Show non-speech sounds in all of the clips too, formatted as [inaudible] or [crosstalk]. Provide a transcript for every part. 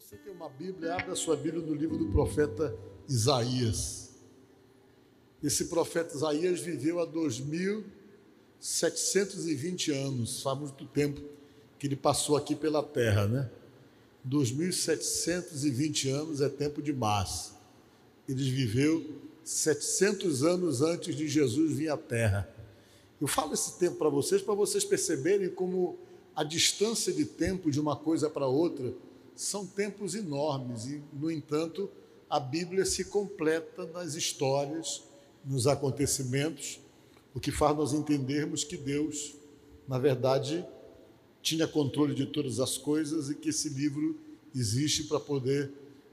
você tem uma Bíblia, abra sua Bíblia no livro do profeta Isaías. Esse profeta Isaías viveu há 2.720 anos, faz muito tempo que ele passou aqui pela terra, né? 2.720 anos é tempo demais. Ele viveu 700 anos antes de Jesus vir à terra. Eu falo esse tempo para vocês, para vocês perceberem como a distância de tempo de uma coisa para outra são tempos enormes e, no entanto, a Bíblia se completa nas histórias, nos acontecimentos, o que faz nós entendermos que Deus, na verdade, tinha controle de todas as coisas e que esse livro existe para poder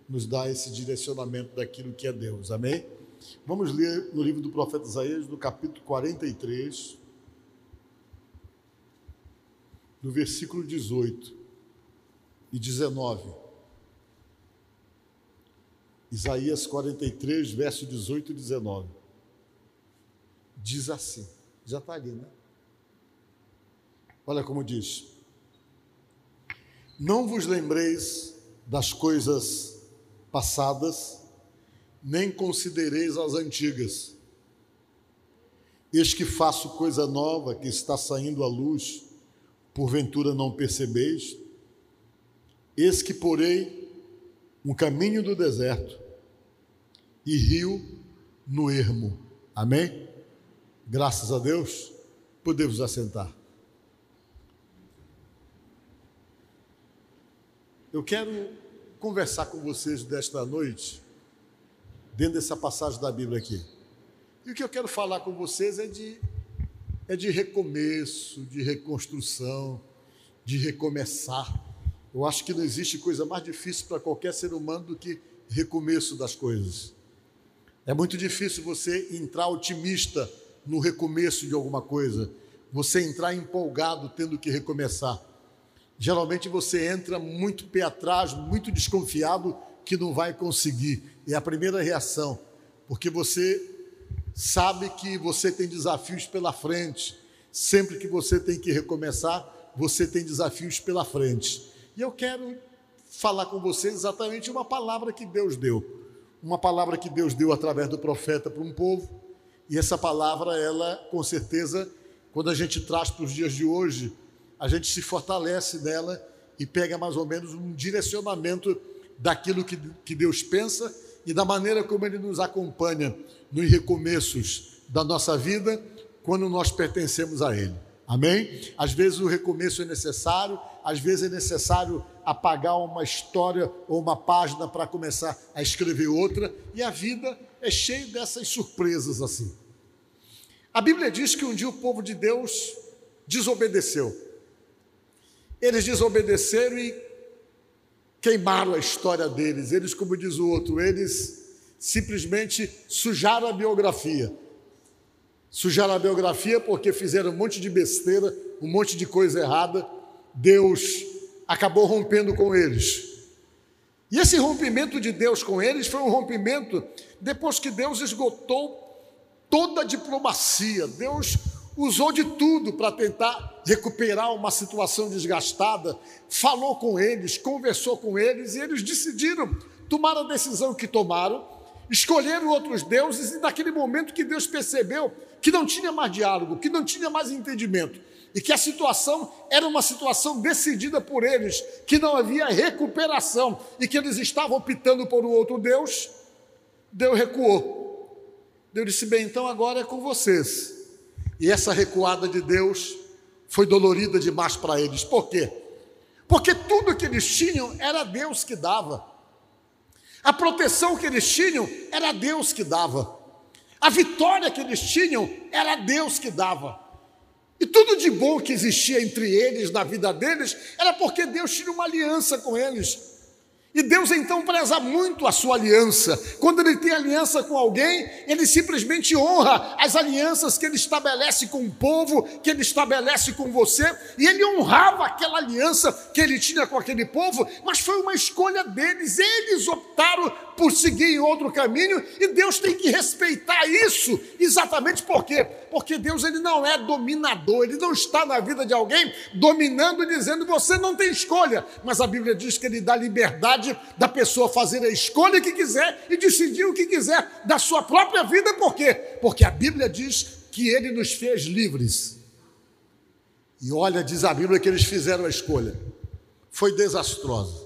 nos dar esse direcionamento daquilo que é Deus. Amém? Vamos ler no livro do profeta Isaías, no capítulo 43, no versículo 18 e 19. Isaías 43, verso 18 e 19. Diz assim, já está ali, né? Olha como diz: Não vos lembreis das coisas passadas, nem considereis as antigas. Eis que faço coisa nova que está saindo à luz, porventura não percebeis? Eis que porei um caminho do deserto e rio no ermo. Amém? Graças a Deus, podemos assentar. Eu quero conversar com vocês desta noite, dentro dessa passagem da Bíblia aqui. E o que eu quero falar com vocês é de, é de recomeço, de reconstrução, de recomeçar. Eu acho que não existe coisa mais difícil para qualquer ser humano do que recomeço das coisas. É muito difícil você entrar otimista no recomeço de alguma coisa, você entrar empolgado tendo que recomeçar. Geralmente você entra muito pé atrás, muito desconfiado que não vai conseguir. É a primeira reação, porque você sabe que você tem desafios pela frente. Sempre que você tem que recomeçar, você tem desafios pela frente. E eu quero falar com vocês exatamente uma palavra que Deus deu. Uma palavra que Deus deu através do profeta para um povo. E essa palavra, ela, com certeza, quando a gente traz para os dias de hoje, a gente se fortalece nela e pega mais ou menos um direcionamento daquilo que, que Deus pensa e da maneira como Ele nos acompanha nos recomeços da nossa vida quando nós pertencemos a Ele. Amém? Às vezes o recomeço é necessário, às vezes é necessário apagar uma história ou uma página para começar a escrever outra, e a vida é cheia dessas surpresas assim. A Bíblia diz que um dia o povo de Deus desobedeceu. Eles desobedeceram e queimaram a história deles. Eles, como diz o outro, eles simplesmente sujaram a biografia sujaram a biografia porque fizeram um monte de besteira, um monte de coisa errada. Deus acabou rompendo com eles. E esse rompimento de Deus com eles foi um rompimento depois que Deus esgotou toda a diplomacia. Deus usou de tudo para tentar recuperar uma situação desgastada, falou com eles, conversou com eles e eles decidiram tomar a decisão que tomaram, escolheram outros deuses e naquele momento que Deus percebeu que não tinha mais diálogo, que não tinha mais entendimento, e que a situação era uma situação decidida por eles, que não havia recuperação e que eles estavam optando por um outro Deus, Deus recuou. Deus disse: Bem, então agora é com vocês. E essa recuada de Deus foi dolorida demais para eles. Por quê? Porque tudo que eles tinham era Deus que dava. A proteção que eles tinham era Deus que dava. A vitória que eles tinham era Deus que dava. E tudo de bom que existia entre eles, na vida deles, era porque Deus tinha uma aliança com eles. E Deus então preza muito a sua aliança. Quando ele tem aliança com alguém, ele simplesmente honra as alianças que ele estabelece com o povo, que ele estabelece com você, e ele honrava aquela aliança que ele tinha com aquele povo, mas foi uma escolha deles. Eles optaram por seguir em outro caminho, e Deus tem que respeitar isso. Exatamente por quê? Porque Deus ele não é dominador, ele não está na vida de alguém dominando e dizendo você não tem escolha. Mas a Bíblia diz que ele dá liberdade da pessoa fazer a escolha que quiser e decidir o que quiser da sua própria vida, por quê? Porque a Bíblia diz que ele nos fez livres. E olha, diz a Bíblia que eles fizeram a escolha. Foi desastrosa.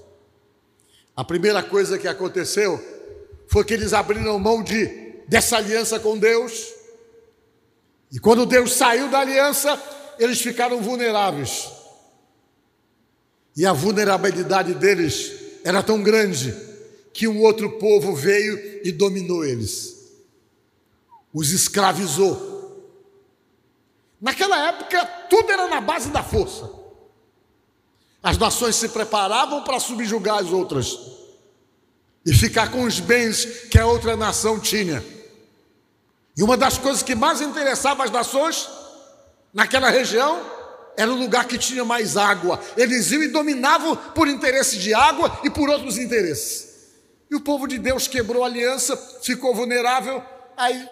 A primeira coisa que aconteceu foi que eles abriram mão de, dessa aliança com Deus. E quando Deus saiu da aliança, eles ficaram vulneráveis. E a vulnerabilidade deles era tão grande que um outro povo veio e dominou eles, os escravizou. Naquela época, tudo era na base da força. As nações se preparavam para subjugar as outras e ficar com os bens que a outra nação tinha. E uma das coisas que mais interessava as nações naquela região era o lugar que tinha mais água. Eles iam e dominavam por interesse de água e por outros interesses. E o povo de Deus quebrou a aliança, ficou vulnerável. Aí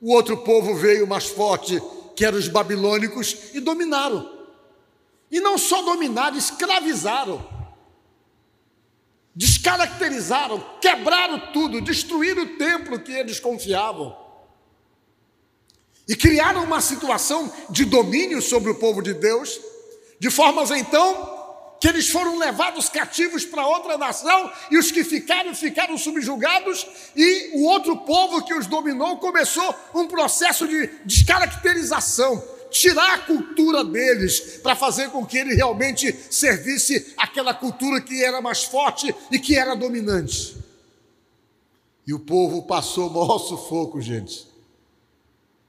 o outro povo veio mais forte, que eram os babilônicos, e dominaram. E não só dominaram, escravizaram, descaracterizaram, quebraram tudo, destruíram o templo que eles confiavam. E criaram uma situação de domínio sobre o povo de Deus, de formas então que eles foram levados cativos para outra nação e os que ficaram, ficaram subjugados, e o outro povo que os dominou começou um processo de descaracterização, tirar a cultura deles, para fazer com que ele realmente servisse aquela cultura que era mais forte e que era dominante. E o povo passou o maior sufoco, gente.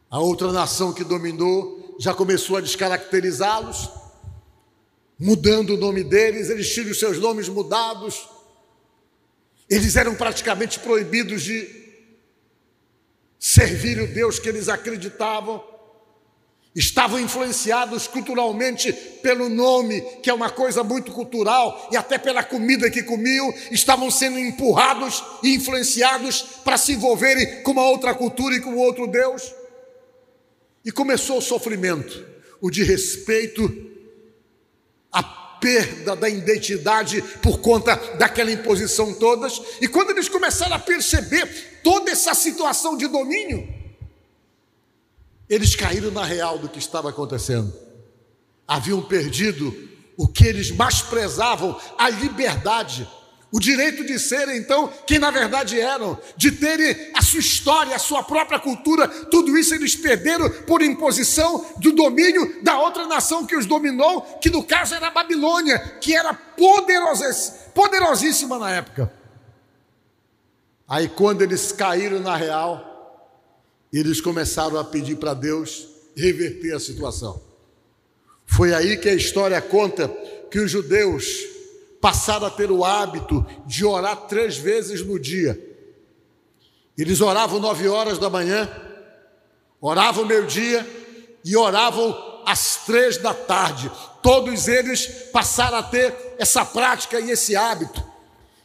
A outra nação que dominou já começou a descaracterizá-los, mudando o nome deles, eles tinham os seus nomes mudados, eles eram praticamente proibidos de servir o Deus que eles acreditavam estavam influenciados culturalmente pelo nome, que é uma coisa muito cultural, e até pela comida que comiam, estavam sendo empurrados e influenciados para se envolverem com uma outra cultura e com outro Deus. E começou o sofrimento, o de respeito, a perda da identidade por conta daquela imposição todas. E quando eles começaram a perceber toda essa situação de domínio, eles caíram na real do que estava acontecendo. Haviam perdido o que eles mais prezavam, a liberdade, o direito de serem, então, quem na verdade eram, de terem a sua história, a sua própria cultura, tudo isso eles perderam por imposição do domínio da outra nação que os dominou, que no caso era a Babilônia, que era poderosíssima na época. Aí, quando eles caíram na real, eles começaram a pedir para Deus reverter a situação. Foi aí que a história conta que os judeus passaram a ter o hábito de orar três vezes no dia. Eles oravam nove horas da manhã, oravam meio-dia e oravam às três da tarde. Todos eles passaram a ter essa prática e esse hábito.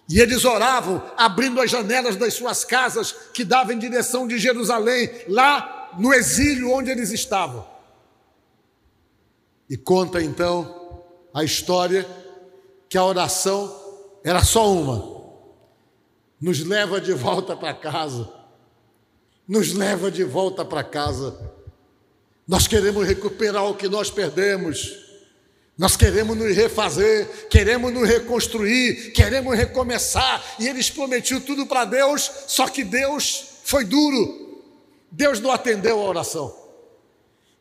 E eles oravam, abrindo as janelas das suas casas, que davam em direção de Jerusalém, lá no exílio onde eles estavam. E conta então a história que a oração era só uma: nos leva de volta para casa, nos leva de volta para casa. Nós queremos recuperar o que nós perdemos. Nós queremos nos refazer, queremos nos reconstruir, queremos recomeçar. E eles prometiam tudo para Deus, só que Deus foi duro. Deus não atendeu a oração.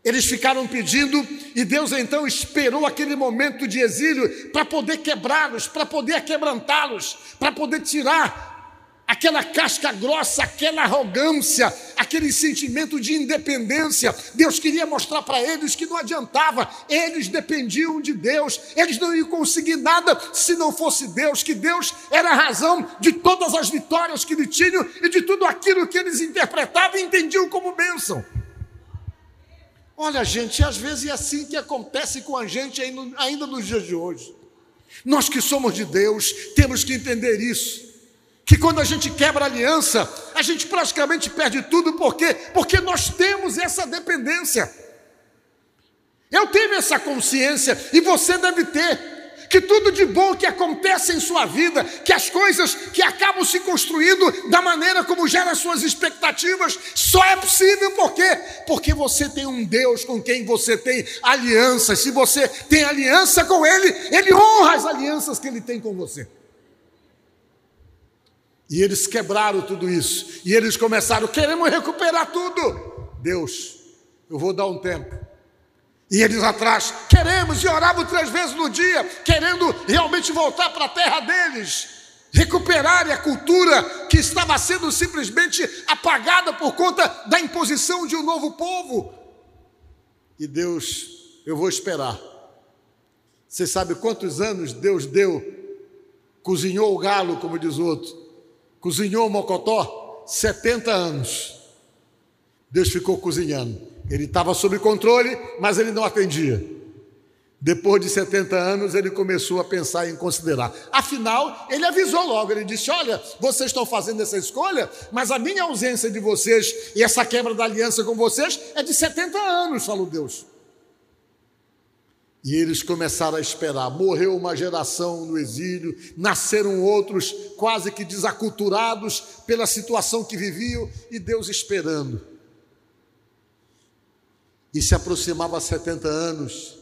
Eles ficaram pedindo e Deus então esperou aquele momento de exílio para poder quebrá-los, para poder quebrantá-los, para poder tirar aquela casca grossa, aquela arrogância, aquele sentimento de independência. Deus queria mostrar para eles que não adiantava, eles dependiam de Deus, eles não iam conseguir nada se não fosse Deus, que Deus era a razão de todas as vitórias que eles tinham e de tudo aquilo que eles interpretavam e entendiam como bênção. Olha, gente, às vezes é assim que acontece com a gente ainda nos dias de hoje. Nós que somos de Deus, temos que entender isso que quando a gente quebra a aliança, a gente praticamente perde tudo, por quê? Porque nós temos essa dependência. Eu tenho essa consciência e você deve ter que tudo de bom que acontece em sua vida, que as coisas que acabam se construindo da maneira como gera suas expectativas, só é possível por quê? Porque você tem um Deus com quem você tem aliança. Se você tem aliança com Ele, Ele honra as alianças que Ele tem com você. E eles quebraram tudo isso. E eles começaram, queremos recuperar tudo. Deus, eu vou dar um tempo. E eles atrás, queremos, e oravam três vezes no dia, querendo realmente voltar para a terra deles, recuperarem a cultura que estava sendo simplesmente apagada por conta da imposição de um novo povo. E Deus, eu vou esperar. Você sabe quantos anos Deus deu? Cozinhou o galo, como diz o outro, cozinhou mocotó? 70 anos. Deus ficou cozinhando. Ele estava sob controle, mas ele não atendia. Depois de 70 anos, ele começou a pensar em considerar. Afinal, ele avisou logo: ele disse: Olha, vocês estão fazendo essa escolha, mas a minha ausência de vocês e essa quebra da aliança com vocês é de 70 anos, falou Deus. E eles começaram a esperar. Morreu uma geração no exílio, nasceram outros quase que desaculturados pela situação que viviam, e Deus esperando e se aproximava a 70 anos.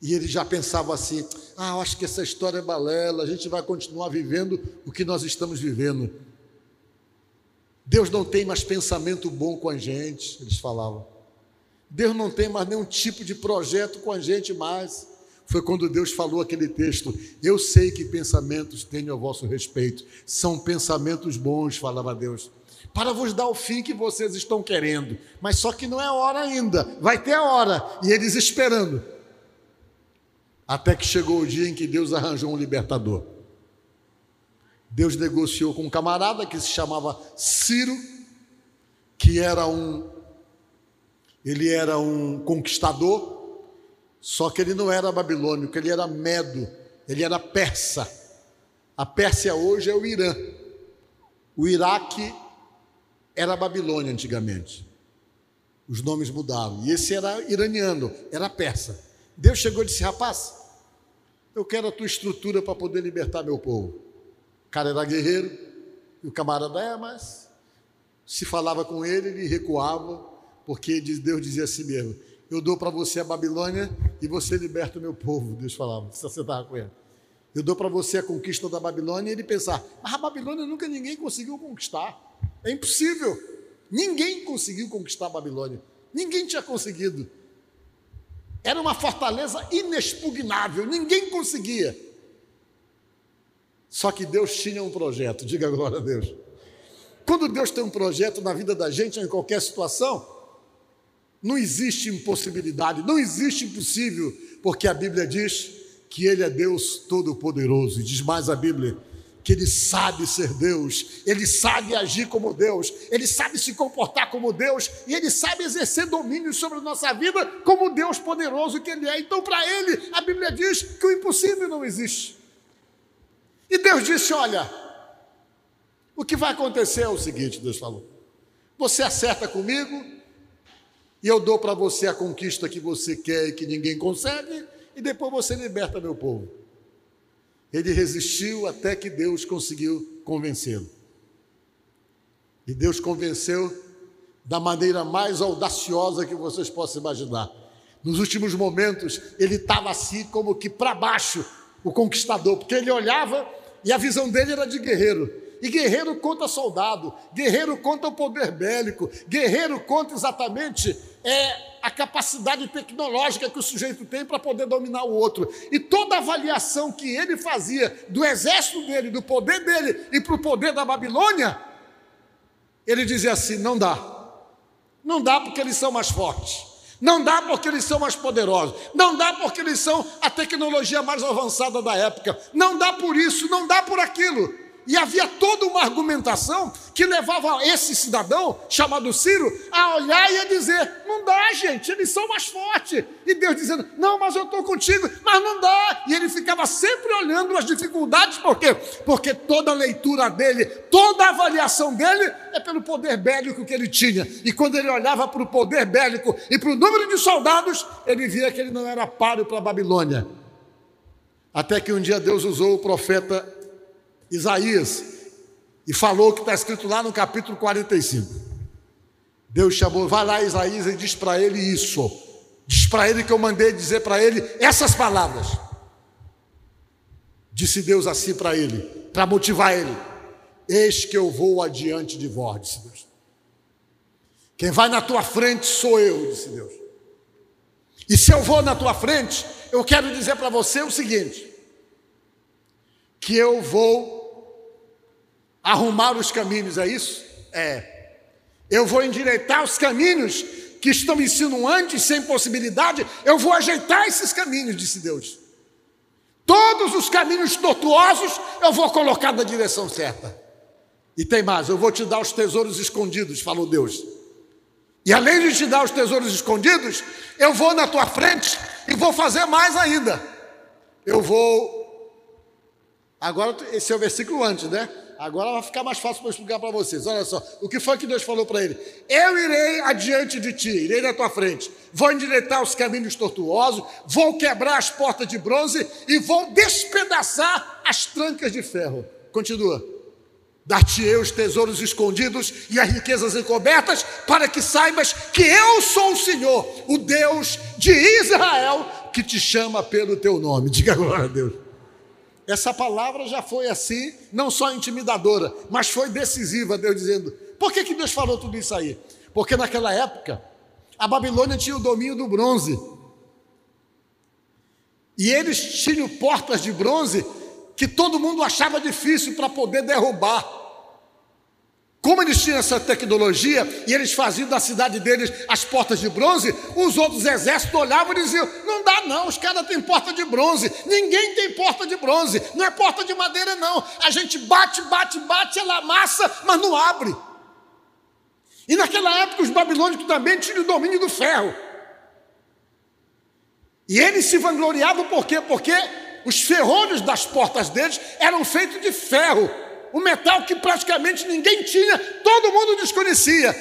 E ele já pensava assim: ah, acho que essa história é balela, a gente vai continuar vivendo o que nós estamos vivendo. Deus não tem mais pensamento bom com a gente, eles falavam. Deus não tem mais nenhum tipo de projeto com a gente mais. Foi quando Deus falou aquele texto: Eu sei que pensamentos tenho a vosso respeito, são pensamentos bons, falava Deus para vos dar o fim que vocês estão querendo. Mas só que não é hora ainda, vai ter a hora. E eles esperando. Até que chegou o dia em que Deus arranjou um libertador. Deus negociou com um camarada que se chamava Ciro, que era um ele era um conquistador, só que ele não era babilônico, ele era medo, ele era persa. A Pérsia hoje é o Irã. O Iraque era Babilônia antigamente. Os nomes mudaram. E esse era iraniano, era persa. Deus chegou e disse: Rapaz, eu quero a tua estrutura para poder libertar meu povo. O cara era guerreiro, e o camarada é, mas se falava com ele, ele recuava, porque Deus dizia assim mesmo: Eu dou para você a Babilônia e você liberta o meu povo. Deus falava, você estava com ele. Eu dou para você a conquista da Babilônia e ele pensar, mas a Babilônia nunca ninguém conseguiu conquistar. É impossível. Ninguém conseguiu conquistar a Babilônia. Ninguém tinha conseguido. Era uma fortaleza inexpugnável, ninguém conseguia. Só que Deus tinha um projeto, diga glória a Deus. Quando Deus tem um projeto na vida da gente, em qualquer situação, não existe impossibilidade, não existe impossível, porque a Bíblia diz que Ele é Deus Todo-Poderoso, e diz mais a Bíblia que ele sabe ser Deus, ele sabe agir como Deus, ele sabe se comportar como Deus e ele sabe exercer domínio sobre a nossa vida como Deus poderoso que ele é. Então, para ele, a Bíblia diz que o impossível não existe. E Deus disse: Olha, o que vai acontecer é o seguinte: Deus falou, você acerta comigo e eu dou para você a conquista que você quer e que ninguém consegue, e depois você liberta meu povo. Ele resistiu até que Deus conseguiu convencê-lo. E Deus convenceu da maneira mais audaciosa que vocês possam imaginar. Nos últimos momentos, ele estava assim como que para baixo, o conquistador, porque ele olhava e a visão dele era de guerreiro. E guerreiro conta soldado, guerreiro conta o poder bélico, guerreiro conta exatamente é, a capacidade tecnológica que o sujeito tem para poder dominar o outro. E toda avaliação que ele fazia do exército dele, do poder dele e para o poder da Babilônia, ele dizia assim: não dá. Não dá porque eles são mais fortes. Não dá porque eles são mais poderosos. Não dá porque eles são a tecnologia mais avançada da época. Não dá por isso, não dá por aquilo. E havia toda uma argumentação que levava esse cidadão, chamado Ciro, a olhar e a dizer: não dá, gente, eles são mais fortes. E Deus dizendo: não, mas eu estou contigo, mas não dá. E ele ficava sempre olhando as dificuldades, por quê? Porque toda a leitura dele, toda a avaliação dele é pelo poder bélico que ele tinha. E quando ele olhava para o poder bélico e para o número de soldados, ele via que ele não era páreo para a Babilônia. Até que um dia Deus usou o profeta Isaías e falou o que está escrito lá no capítulo 45. Deus chamou, vai lá Isaías e diz para ele isso. Diz para ele que eu mandei dizer para ele essas palavras. Disse Deus assim para ele, para motivar ele: Eis que eu vou adiante de vós, disse Deus. Quem vai na tua frente sou eu, disse Deus. E se eu vou na tua frente, eu quero dizer para você o seguinte: que eu vou arrumar os caminhos, é isso? É. Eu vou endireitar os caminhos que estão insinuantes, sem possibilidade, eu vou ajeitar esses caminhos, disse Deus. Todos os caminhos tortuosos eu vou colocar na direção certa. E tem mais, eu vou te dar os tesouros escondidos, falou Deus. E além de te dar os tesouros escondidos, eu vou na tua frente e vou fazer mais ainda. Eu vou. Agora, esse é o versículo antes, né? Agora vai ficar mais fácil para explicar para vocês. Olha só, o que foi que Deus falou para ele? Eu irei adiante de ti, irei na tua frente, vou endireitar os caminhos tortuosos, vou quebrar as portas de bronze e vou despedaçar as trancas de ferro. Continua. Dar-te-ei os tesouros escondidos e as riquezas encobertas, para que saibas que eu sou o Senhor, o Deus de Israel, que te chama pelo teu nome. Diga glória a Deus. Essa palavra já foi assim, não só intimidadora, mas foi decisiva, Deus dizendo. Por que, que Deus falou tudo isso aí? Porque naquela época, a Babilônia tinha o domínio do bronze. E eles tinham portas de bronze que todo mundo achava difícil para poder derrubar. Como eles tinham essa tecnologia e eles faziam da cidade deles as portas de bronze, os outros exércitos olhavam e diziam: não dá, não, os caras têm porta de bronze, ninguém tem porta de bronze, não é porta de madeira, não. A gente bate, bate, bate, ela amassa, mas não abre. E naquela época os babilônicos também tinham o domínio do ferro. E eles se vangloriavam por quê? Porque os ferrolhos das portas deles eram feitos de ferro um metal que praticamente ninguém tinha, todo mundo desconhecia.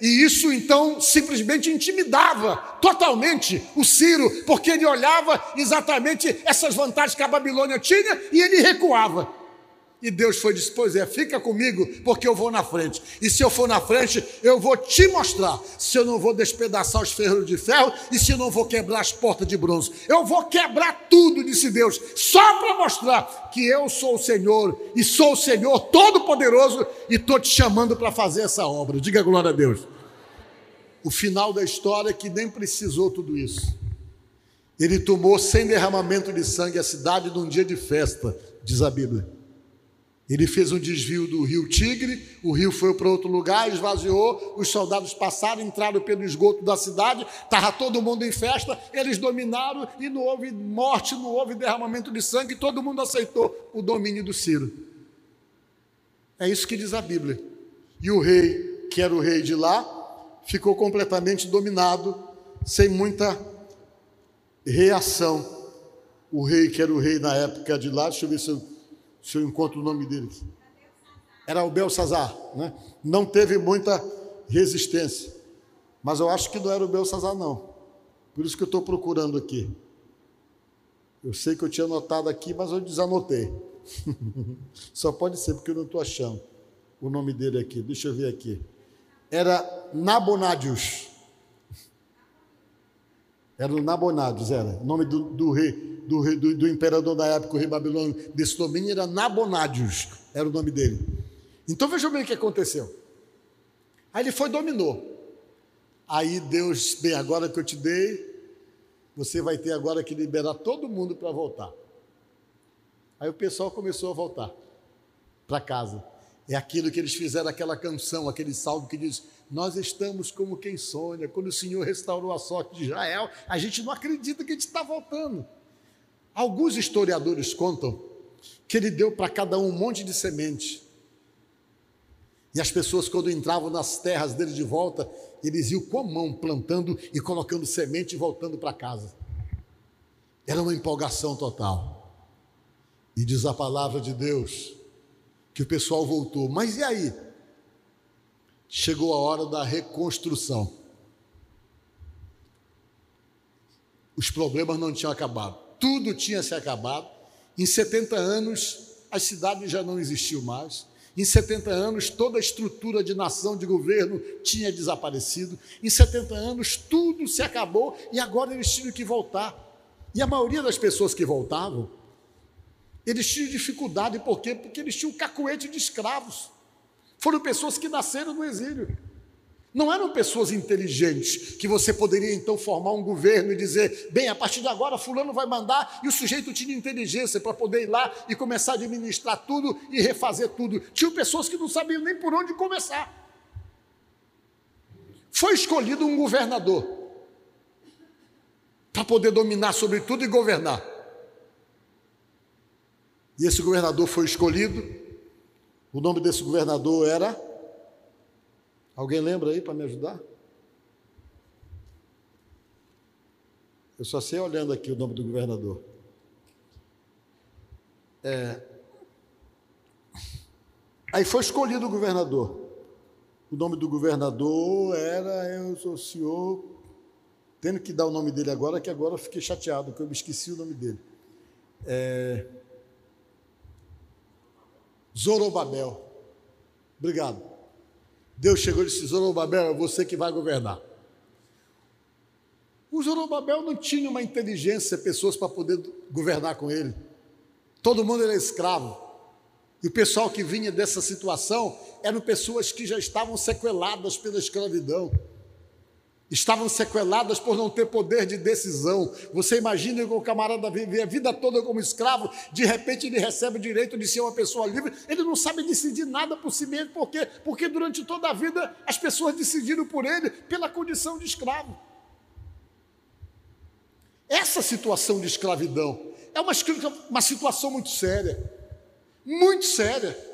E isso então simplesmente intimidava totalmente o Ciro, porque ele olhava exatamente essas vantagens que a Babilônia tinha e ele recuava. E Deus foi disse: Pois é, fica comigo, porque eu vou na frente. E se eu for na frente, eu vou te mostrar se eu não vou despedaçar os ferros de ferro e se eu não vou quebrar as portas de bronze. Eu vou quebrar tudo, disse Deus, só para mostrar que eu sou o Senhor e sou o Senhor Todo-Poderoso e estou te chamando para fazer essa obra. Diga glória a Deus. O final da história é que nem precisou tudo isso. Ele tomou sem derramamento de sangue a cidade num dia de festa, diz a Bíblia. Ele fez um desvio do rio Tigre, o rio foi para outro lugar, esvaziou, os soldados passaram, entraram pelo esgoto da cidade, estava todo mundo em festa, eles dominaram e não houve morte, não houve derramamento de sangue, todo mundo aceitou o domínio do Ciro. É isso que diz a Bíblia. E o rei, que era o rei de lá, ficou completamente dominado, sem muita reação. O rei, que era o rei na época de lá, deixa eu ver se eu se eu encontro o nome dele. Era o Belsazar, né? Não teve muita resistência. Mas eu acho que não era o Belsazar, não. Por isso que eu estou procurando aqui. Eu sei que eu tinha anotado aqui, mas eu desanotei. [laughs] Só pode ser porque eu não estou achando o nome dele aqui. Deixa eu ver aqui. Era Nabonadius. Era o Nabonadius, era. O nome do, do rei do, do, do imperador da época, o rei babilônico, desse domínio era Nabonadius, era o nome dele. Então veja bem o que aconteceu. Aí ele foi dominou. Aí Deus, bem, agora que eu te dei, você vai ter agora que liberar todo mundo para voltar. Aí o pessoal começou a voltar para casa. É aquilo que eles fizeram, aquela canção, aquele salmo que diz: Nós estamos como quem sonha. Quando o Senhor restaurou a sorte de Israel, a gente não acredita que a gente está voltando. Alguns historiadores contam que ele deu para cada um um monte de semente. E as pessoas, quando entravam nas terras dele de volta, eles iam com a mão plantando e colocando semente e voltando para casa. Era uma empolgação total. E diz a palavra de Deus que o pessoal voltou. Mas e aí? Chegou a hora da reconstrução. Os problemas não tinham acabado. Tudo tinha se acabado. Em 70 anos, as cidades já não existiam mais. Em 70 anos, toda a estrutura de nação, de governo tinha desaparecido. Em 70 anos, tudo se acabou e agora eles tinham que voltar. E a maioria das pessoas que voltavam, eles tinham dificuldade, por quê? Porque eles tinham cacuete de escravos. Foram pessoas que nasceram no exílio. Não eram pessoas inteligentes que você poderia então formar um governo e dizer, bem, a partir de agora fulano vai mandar e o sujeito tinha inteligência para poder ir lá e começar a administrar tudo e refazer tudo. Tinham pessoas que não sabiam nem por onde começar. Foi escolhido um governador para poder dominar sobre tudo e governar. E esse governador foi escolhido. O nome desse governador era Alguém lembra aí para me ajudar? Eu só sei olhando aqui o nome do governador. É... Aí foi escolhido o governador. O nome do governador era, eu sou o senhor, tendo que dar o nome dele agora, que agora eu fiquei chateado, que eu me esqueci o nome dele. É... Zorobabel. Obrigado. Deus chegou e disse: Zorobabel, é você que vai governar. O Zorobabel não tinha uma inteligência, pessoas para poder governar com ele. Todo mundo era escravo. E o pessoal que vinha dessa situação eram pessoas que já estavam sequeladas pela escravidão estavam sequeladas por não ter poder de decisão. Você imagina que o camarada vive a vida toda como escravo, de repente ele recebe o direito de ser uma pessoa livre, ele não sabe decidir nada por si mesmo, por quê? Porque durante toda a vida as pessoas decidiram por ele pela condição de escravo. Essa situação de escravidão é uma, uma situação muito séria, muito séria.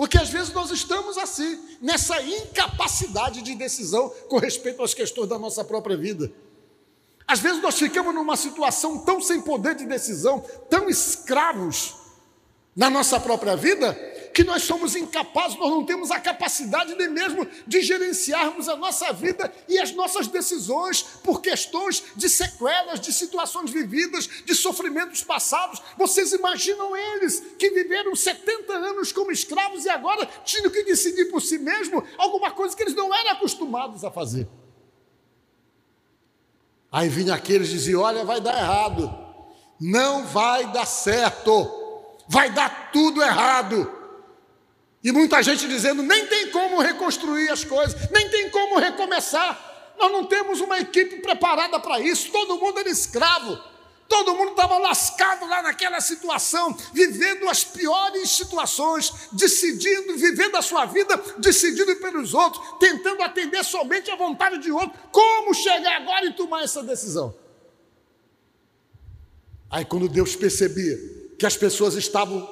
Porque às vezes nós estamos assim, nessa incapacidade de decisão com respeito às questões da nossa própria vida. Às vezes nós ficamos numa situação tão sem poder de decisão, tão escravos na nossa própria vida, que nós somos incapazes, nós não temos a capacidade nem mesmo de gerenciarmos a nossa vida e as nossas decisões por questões de sequelas, de situações vividas, de sofrimentos passados. Vocês imaginam eles que viveram 70 anos como escravos e agora tinham que decidir por si mesmo alguma coisa que eles não eram acostumados a fazer. Aí vinha aqueles e diziam: Olha, vai dar errado, não vai dar certo, vai dar tudo errado. E muita gente dizendo: nem tem como reconstruir as coisas, nem tem como recomeçar. Nós não temos uma equipe preparada para isso, todo mundo era escravo, todo mundo estava lascado lá naquela situação, vivendo as piores situações, decidindo, vivendo a sua vida, decidindo pelos outros, tentando atender somente a vontade de outro. Como chegar agora e tomar essa decisão? Aí, quando Deus percebia que as pessoas estavam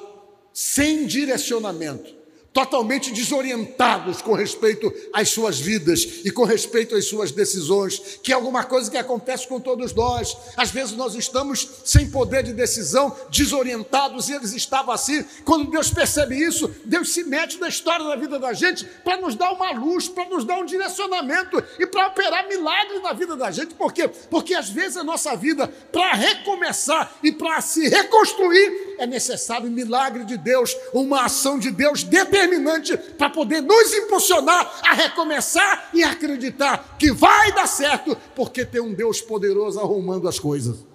sem direcionamento, totalmente desorientados com respeito às suas vidas e com respeito às suas decisões, que é alguma coisa que acontece com todos nós. Às vezes nós estamos sem poder de decisão, desorientados, e eles estavam assim. Quando Deus percebe isso, Deus se mete na história da vida da gente para nos dar uma luz, para nos dar um direcionamento e para operar milagres na vida da gente. Por quê? Porque às vezes a nossa vida, para recomeçar e para se reconstruir, é necessário um milagre de Deus, uma ação de Deus determinada determinante para poder nos impulsionar a recomeçar e acreditar que vai dar certo, porque tem um Deus poderoso arrumando as coisas.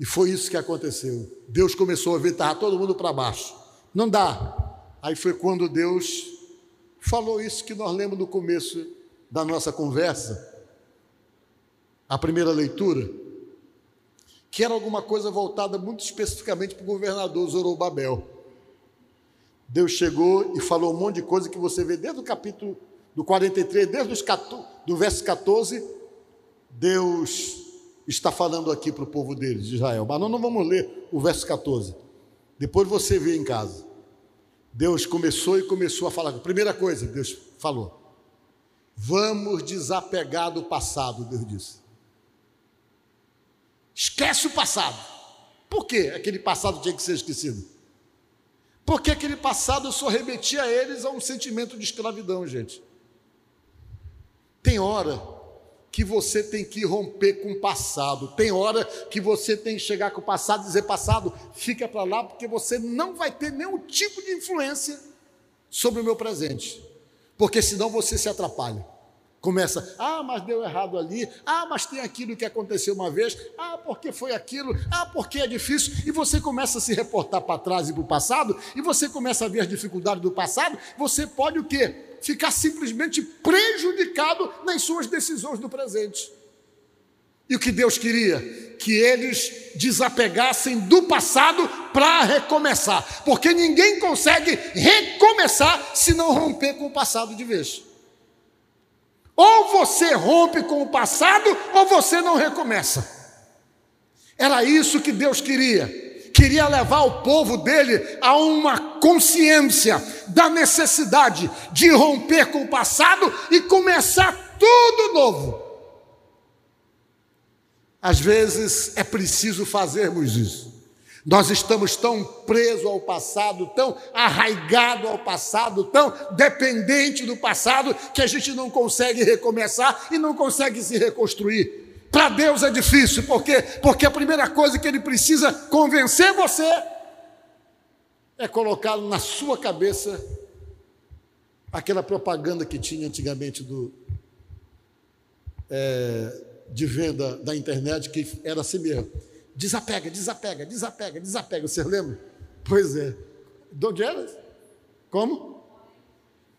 E foi isso que aconteceu. Deus começou a ver, estava todo mundo para baixo. Não dá. Aí foi quando Deus falou isso que nós lemos no começo da nossa conversa, a primeira leitura, que era alguma coisa voltada muito especificamente para o governador Zorobabel. Deus chegou e falou um monte de coisa que você vê desde o capítulo do 43, desde os 14, do verso 14, Deus está falando aqui para o povo dele, de Israel. Mas nós não vamos ler o verso 14. Depois você vê em casa. Deus começou e começou a falar. Primeira coisa, Deus falou: Vamos desapegar do passado, Deus disse. Esquece o passado. Por que aquele passado tinha que ser esquecido? Porque aquele passado só remetia a eles a um sentimento de escravidão, gente. Tem hora que você tem que romper com o passado. Tem hora que você tem que chegar com o passado e dizer: passado, fica para lá, porque você não vai ter nenhum tipo de influência sobre o meu presente. Porque senão você se atrapalha. Começa, ah, mas deu errado ali, ah, mas tem aquilo que aconteceu uma vez, ah, porque foi aquilo, ah, porque é difícil, e você começa a se reportar para trás e para o passado, e você começa a ver as dificuldades do passado, você pode o quê? Ficar simplesmente prejudicado nas suas decisões do presente. E o que Deus queria? Que eles desapegassem do passado para recomeçar, porque ninguém consegue recomeçar se não romper com o passado de vez. Ou você rompe com o passado, ou você não recomeça. Era isso que Deus queria. Queria levar o povo dele a uma consciência da necessidade de romper com o passado e começar tudo novo. Às vezes é preciso fazermos isso. Nós estamos tão presos ao passado, tão arraigado ao passado, tão dependente do passado, que a gente não consegue recomeçar e não consegue se reconstruir. Para Deus é difícil, por quê? Porque a primeira coisa que Ele precisa convencer você é colocar na sua cabeça aquela propaganda que tinha antigamente do, é, de venda da internet, que era assim mesmo Desapega, desapega, desapega, desapega. Você lembra? Pois é. De onde era? Como?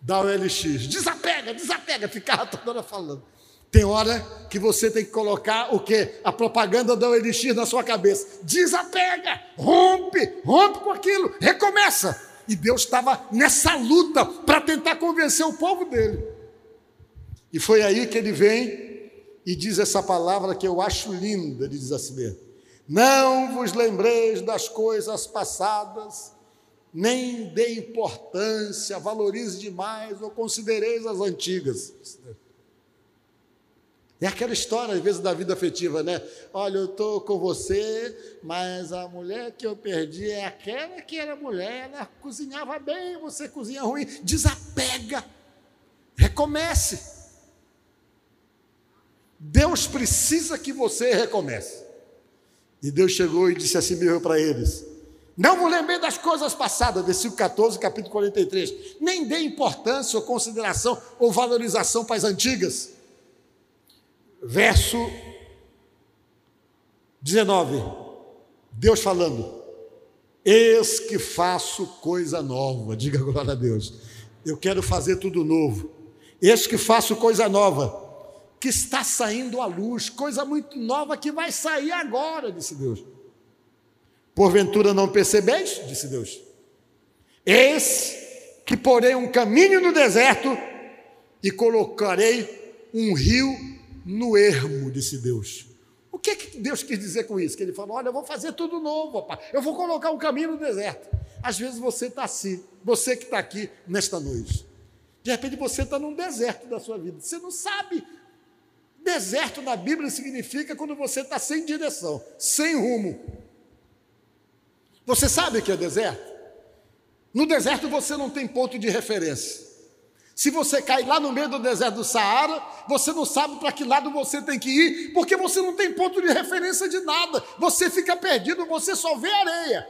Da OLX. Desapega, desapega. Ficava toda hora falando. Tem hora que você tem que colocar o quê? A propaganda da OLX na sua cabeça. Desapega, rompe, rompe com aquilo, recomeça. E Deus estava nessa luta para tentar convencer o povo dele. E foi aí que ele vem e diz essa palavra que eu acho linda, ele diz assim mesmo. Não vos lembreis das coisas passadas, nem dê importância, valorize demais ou considereis as antigas. É aquela história, às vezes, da vida afetiva, né? Olha, eu estou com você, mas a mulher que eu perdi é aquela que era mulher, ela cozinhava bem, você cozinha ruim. Desapega, recomece. Deus precisa que você recomece. E Deus chegou e disse assim mesmo para eles: Não vos lembrei das coisas passadas, versículo 14, capítulo 43. Nem dê importância ou consideração ou valorização para as antigas. Verso 19. Deus falando: Eis que faço coisa nova. Diga glória a Deus. Eu quero fazer tudo novo. Eis que faço coisa nova que está saindo à luz, coisa muito nova que vai sair agora, disse Deus. Porventura não percebeis? Disse Deus. Eis que porei um caminho no deserto e colocarei um rio no ermo, disse Deus. O que, que Deus quis dizer com isso? Que ele falou: Olha, eu vou fazer tudo novo, papai. eu vou colocar um caminho no deserto. Às vezes você está assim, você que está aqui nesta noite. De repente você está num deserto da sua vida, você não sabe Deserto na Bíblia significa quando você está sem direção, sem rumo. Você sabe o que é deserto? No deserto você não tem ponto de referência. Se você cai lá no meio do deserto do Saara, você não sabe para que lado você tem que ir, porque você não tem ponto de referência de nada. Você fica perdido, você só vê areia.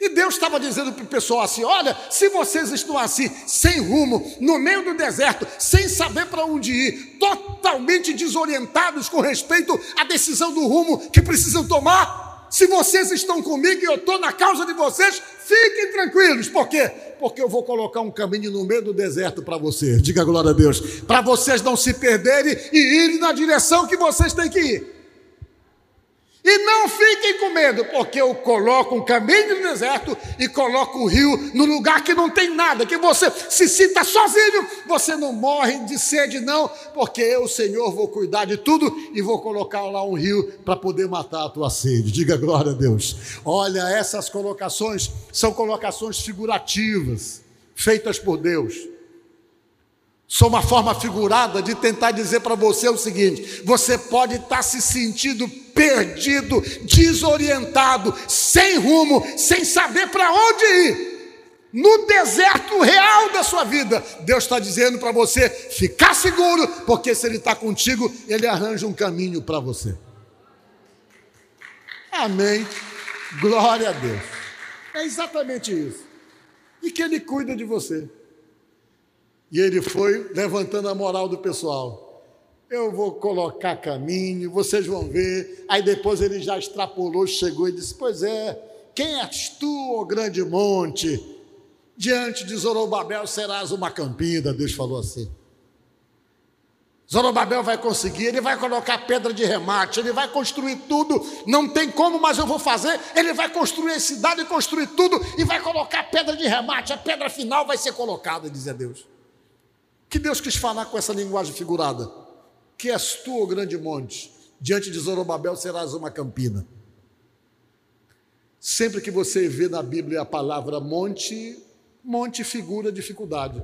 E Deus estava dizendo para o pessoal assim: olha, se vocês estão assim, sem rumo, no meio do deserto, sem saber para onde ir, totalmente desorientados com respeito à decisão do rumo que precisam tomar, se vocês estão comigo e eu estou na causa de vocês, fiquem tranquilos. Por quê? Porque eu vou colocar um caminho no meio do deserto para vocês. Diga glória a Deus. Para vocês não se perderem e irem na direção que vocês têm que ir. E não fiquem com medo, porque eu coloco um caminho no deserto e coloco o rio no lugar que não tem nada, que você se sinta sozinho, você não morre de sede, não, porque eu, Senhor, vou cuidar de tudo e vou colocar lá um rio para poder matar a tua sede. Diga glória a Deus. Olha, essas colocações são colocações figurativas, feitas por Deus. São uma forma figurada de tentar dizer para você o seguinte: você pode estar tá se sentindo perdido, desorientado, sem rumo, sem saber para onde ir. No deserto real da sua vida, Deus está dizendo para você ficar seguro, porque se Ele está contigo, Ele arranja um caminho para você. Amém. Glória a Deus. É exatamente isso. E que Ele cuida de você. E ele foi levantando a moral do pessoal. Eu vou colocar caminho, vocês vão ver. Aí depois ele já extrapolou, chegou e disse: Pois é, quem és tu, ó grande monte? Diante de Zorobabel serás uma campina, Deus falou assim. Zorobabel vai conseguir, ele vai colocar pedra de remate, ele vai construir tudo, não tem como, mas eu vou fazer. Ele vai construir a cidade, construir tudo e vai colocar pedra de remate, a pedra final vai ser colocada, dizia Deus que Deus quis falar com essa linguagem figurada? Que és tu, o grande monte, diante de Zorobabel serás uma campina. Sempre que você vê na Bíblia a palavra monte, monte figura dificuldade.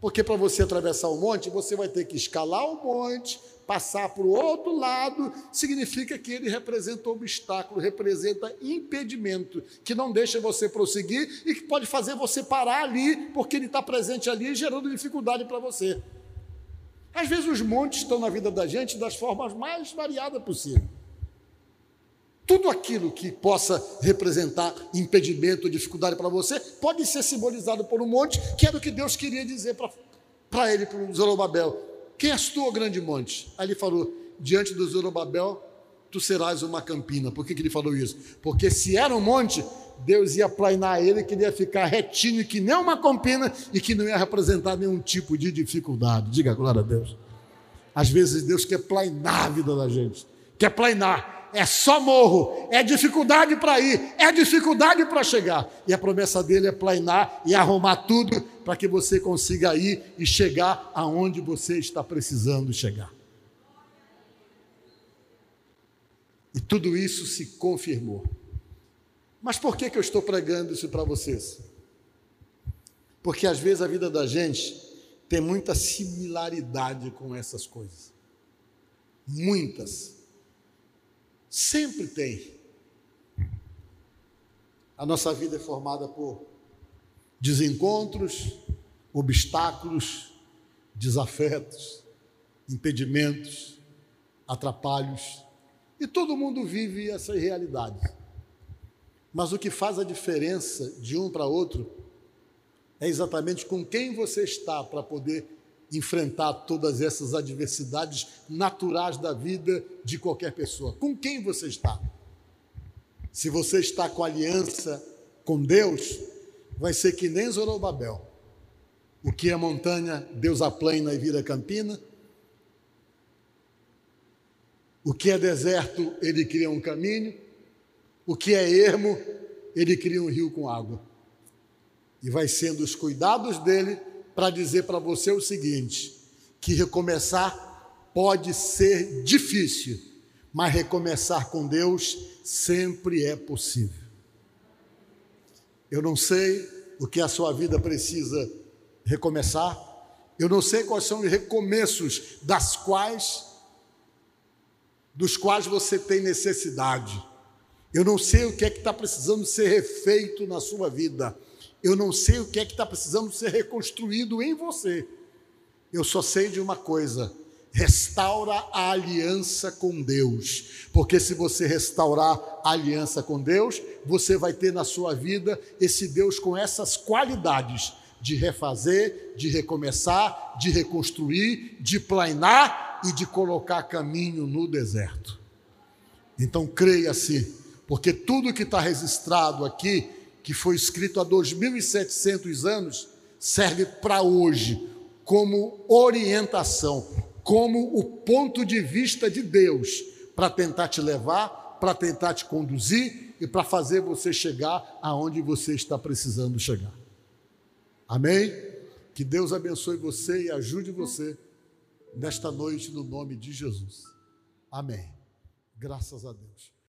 Porque para você atravessar o monte, você vai ter que escalar o monte, passar para o outro lado, significa que ele representa obstáculo, representa impedimento, que não deixa você prosseguir e que pode fazer você parar ali, porque ele está presente ali, gerando dificuldade para você. Às vezes os montes estão na vida da gente das formas mais variadas possível. Tudo aquilo que possa representar impedimento, dificuldade para você, pode ser simbolizado por um monte, que era o que Deus queria dizer para ele, para o Zorobabel. Quem és tu, grande monte? Aí ele falou: Diante do Zorobabel, tu serás uma campina. Por que, que ele falou isso? Porque se era um monte, Deus ia plainar ele, que ele ia ficar retinho, que nem uma campina, e que não ia representar nenhum tipo de dificuldade. Diga glória a Deus. Às vezes Deus quer plainar a vida da gente, quer plainar é só morro, é dificuldade para ir, é dificuldade para chegar. E a promessa dele é plainar e arrumar tudo para que você consiga ir e chegar aonde você está precisando chegar. E tudo isso se confirmou. Mas por que, que eu estou pregando isso para vocês? Porque às vezes a vida da gente tem muita similaridade com essas coisas. Muitas. Sempre tem. A nossa vida é formada por desencontros, obstáculos, desafetos, impedimentos, atrapalhos. E todo mundo vive essas realidades. Mas o que faz a diferença de um para outro é exatamente com quem você está para poder enfrentar todas essas adversidades naturais da vida de qualquer pessoa. Com quem você está? Se você está com aliança com Deus, vai ser que nem Zorobabel. O que é montanha, Deus aplana e vira campina. O que é deserto, ele cria um caminho. O que é ermo, ele cria um rio com água. E vai sendo os cuidados dele para dizer para você o seguinte: que recomeçar pode ser difícil, mas recomeçar com Deus sempre é possível. Eu não sei o que a sua vida precisa recomeçar, eu não sei quais são os recomeços das quais dos quais você tem necessidade. Eu não sei o que é que está precisando ser refeito na sua vida. Eu não sei o que é que está precisando ser reconstruído em você. Eu só sei de uma coisa: restaura a aliança com Deus. Porque se você restaurar a aliança com Deus, você vai ter na sua vida esse Deus com essas qualidades de refazer, de recomeçar, de reconstruir, de planear e de colocar caminho no deserto. Então creia assim, porque tudo que está registrado aqui que foi escrito há 2.700 anos, serve para hoje como orientação, como o ponto de vista de Deus, para tentar te levar, para tentar te conduzir e para fazer você chegar aonde você está precisando chegar. Amém? Que Deus abençoe você e ajude você nesta noite no nome de Jesus. Amém. Graças a Deus.